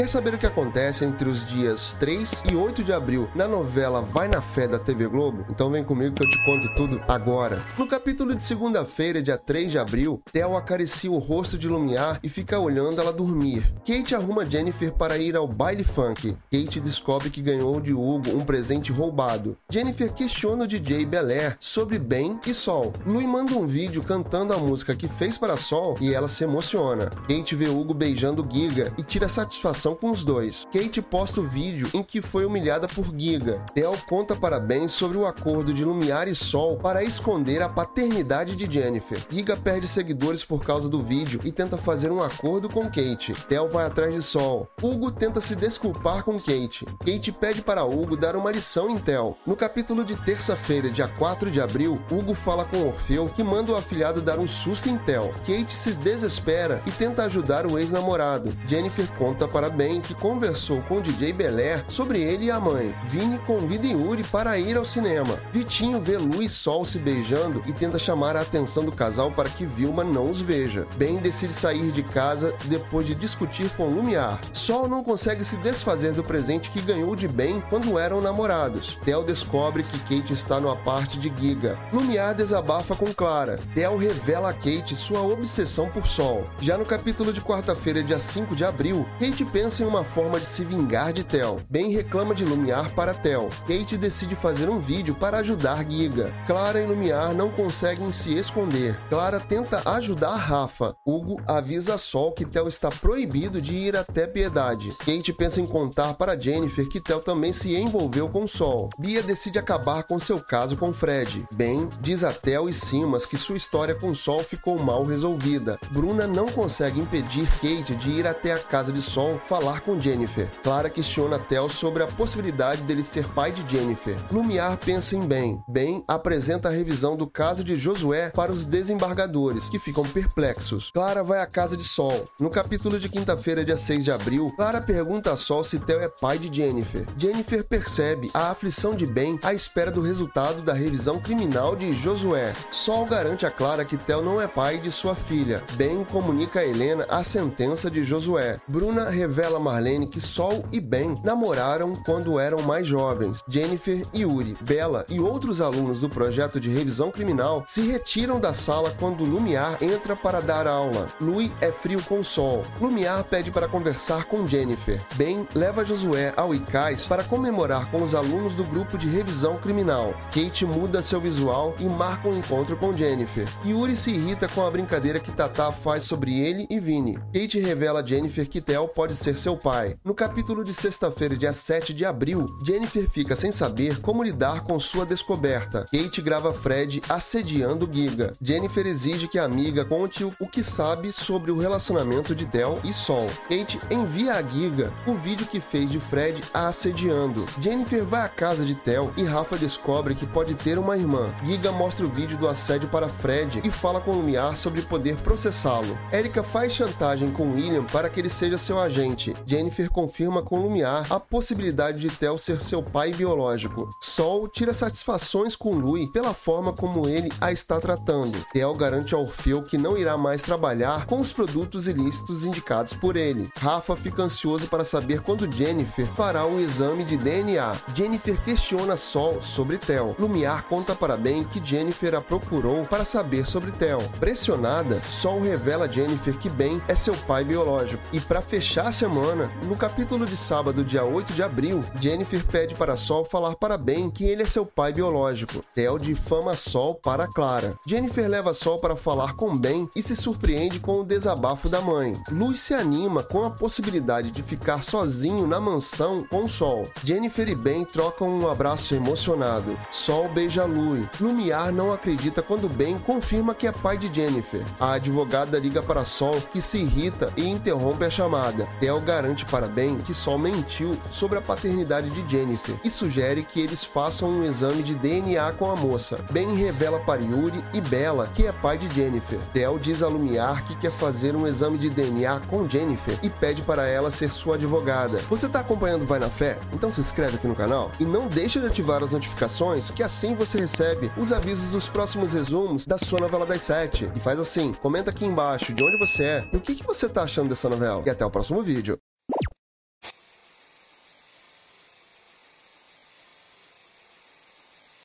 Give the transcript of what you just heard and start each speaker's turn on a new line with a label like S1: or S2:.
S1: Quer saber o que acontece entre os dias 3 e 8 de abril na novela Vai na Fé da TV Globo? Então vem comigo que eu te conto tudo agora. No capítulo de segunda-feira, dia 3 de abril, Theo acaricia o rosto de Lumiar e fica olhando ela dormir. Kate arruma Jennifer para ir ao baile funk. Kate descobre que ganhou de Hugo um presente roubado. Jennifer questiona o DJ Belair sobre Ben e Sol. Lui manda um vídeo cantando a música que fez para Sol e ela se emociona. Kate vê Hugo beijando Giga e tira satisfação com os dois. Kate posta o vídeo em que foi humilhada por Giga. Del conta parabéns sobre o acordo de Lumiar e Sol para esconder a paternidade de Jennifer. Giga perde seguidores por causa do vídeo e tenta fazer um acordo com Kate. Del vai atrás de Sol. Hugo tenta se desculpar com Kate. Kate pede para Hugo dar uma lição em Tel. No capítulo de terça-feira, dia 4 de abril, Hugo fala com Orfeu que manda o afilhado dar um susto em Tel. Kate se desespera e tenta ajudar o ex-namorado. Jennifer conta para bem que conversou com DJ Belair sobre ele e a mãe. Vini convida Yuri para ir ao cinema. Vitinho vê Lu e Sol se beijando e tenta chamar a atenção do casal para que Vilma não os veja. Ben decide sair de casa depois de discutir com Lumiar. Sol não consegue se desfazer do presente que ganhou de Ben quando eram namorados. Theo descobre que Kate está no aparte de Giga. Lumiar desabafa com Clara. Theo revela a Kate sua obsessão por Sol. Já no capítulo de quarta-feira, dia 5 de abril, Kate pensa pensa em uma forma de se vingar de Tel. Ben reclama de Lumiar para Tel. Kate decide fazer um vídeo para ajudar Giga. Clara e Lumiar não conseguem se esconder. Clara tenta ajudar Rafa. Hugo avisa Sol que Tel está proibido de ir até Piedade. Kate pensa em contar para Jennifer que Tel também se envolveu com Sol. Bia decide acabar com seu caso com Fred. Ben diz a Tel e Simas que sua história com Sol ficou mal resolvida. Bruna não consegue impedir Kate de ir até a casa de Sol falar com Jennifer. Clara questiona Tel sobre a possibilidade dele ser pai de Jennifer. Lumiar pensa em Ben. Ben apresenta a revisão do caso de Josué para os desembargadores, que ficam perplexos. Clara vai à casa de Sol. No capítulo de quinta-feira, dia 6 de abril, Clara pergunta a Sol se Tel é pai de Jennifer. Jennifer percebe a aflição de Ben à espera do resultado da revisão criminal de Josué. Sol garante a Clara que Tel não é pai de sua filha. Ben comunica a Helena a sentença de Josué. Bruna revela revela Marlene que Sol e Ben namoraram quando eram mais jovens. Jennifer e Yuri, Bella e outros alunos do projeto de revisão criminal se retiram da sala quando Lumiar entra para dar aula. Louis é frio com Sol. Lumiar pede para conversar com Jennifer. Ben leva Josué ao Icais para comemorar com os alunos do grupo de revisão criminal. Kate muda seu visual e marca um encontro com Jennifer. Yuri se irrita com a brincadeira que Tata faz sobre ele e Vini. Kate revela a Jennifer que Tel pode ser seu pai. No capítulo de sexta-feira, dia 7 de abril, Jennifer fica sem saber como lidar com sua descoberta. Kate grava Fred assediando Giga. Jennifer exige que a amiga conte o que sabe sobre o relacionamento de Del e Sol. Kate envia a Giga o vídeo que fez de Fred a assediando. Jennifer vai à casa de Tel e Rafa descobre que pode ter uma irmã. Giga mostra o vídeo do assédio para Fred e fala com Lumiar sobre poder processá-lo. Erika faz chantagem com William para que ele seja seu agente. Jennifer confirma com Lumiar a possibilidade de Tel ser seu pai biológico. Sol tira satisfações com Lui pela forma como ele a está tratando. Tel garante a Orfeu que não irá mais trabalhar com os produtos ilícitos indicados por ele. Rafa fica ansioso para saber quando Jennifer fará o exame de DNA. Jennifer questiona Sol sobre Tel. Lumiar conta para Ben que Jennifer a procurou para saber sobre Tel. Pressionada, Sol revela a Jennifer que Ben é seu pai biológico. E para fechar a semana, semana, no capítulo de sábado, dia 8 de abril, Jennifer pede para Sol falar para Ben que ele é seu pai biológico. Tel difama Sol para Clara. Jennifer leva Sol para falar com Ben e se surpreende com o desabafo da mãe. Luz se anima com a possibilidade de ficar sozinho na mansão com Sol. Jennifer e Ben trocam um abraço emocionado. Sol beija Luz. Lumiar não acredita quando Ben confirma que é pai de Jennifer. A advogada liga para Sol, que se irrita e interrompe a chamada. Garante para Ben que Sol mentiu sobre a paternidade de Jennifer e sugere que eles façam um exame de DNA com a moça. Ben revela para Yuri e Bella que é pai de Jennifer. Del diz a Lumiar que quer fazer um exame de DNA com Jennifer e pede para ela ser sua advogada. Você está acompanhando Vai na Fé? Então se inscreve aqui no canal e não deixe de ativar as notificações que assim você recebe os avisos dos próximos resumos da sua novela das sete. E faz assim, comenta aqui embaixo de onde você é e o que, que você está achando dessa novela. E até o próximo vídeo.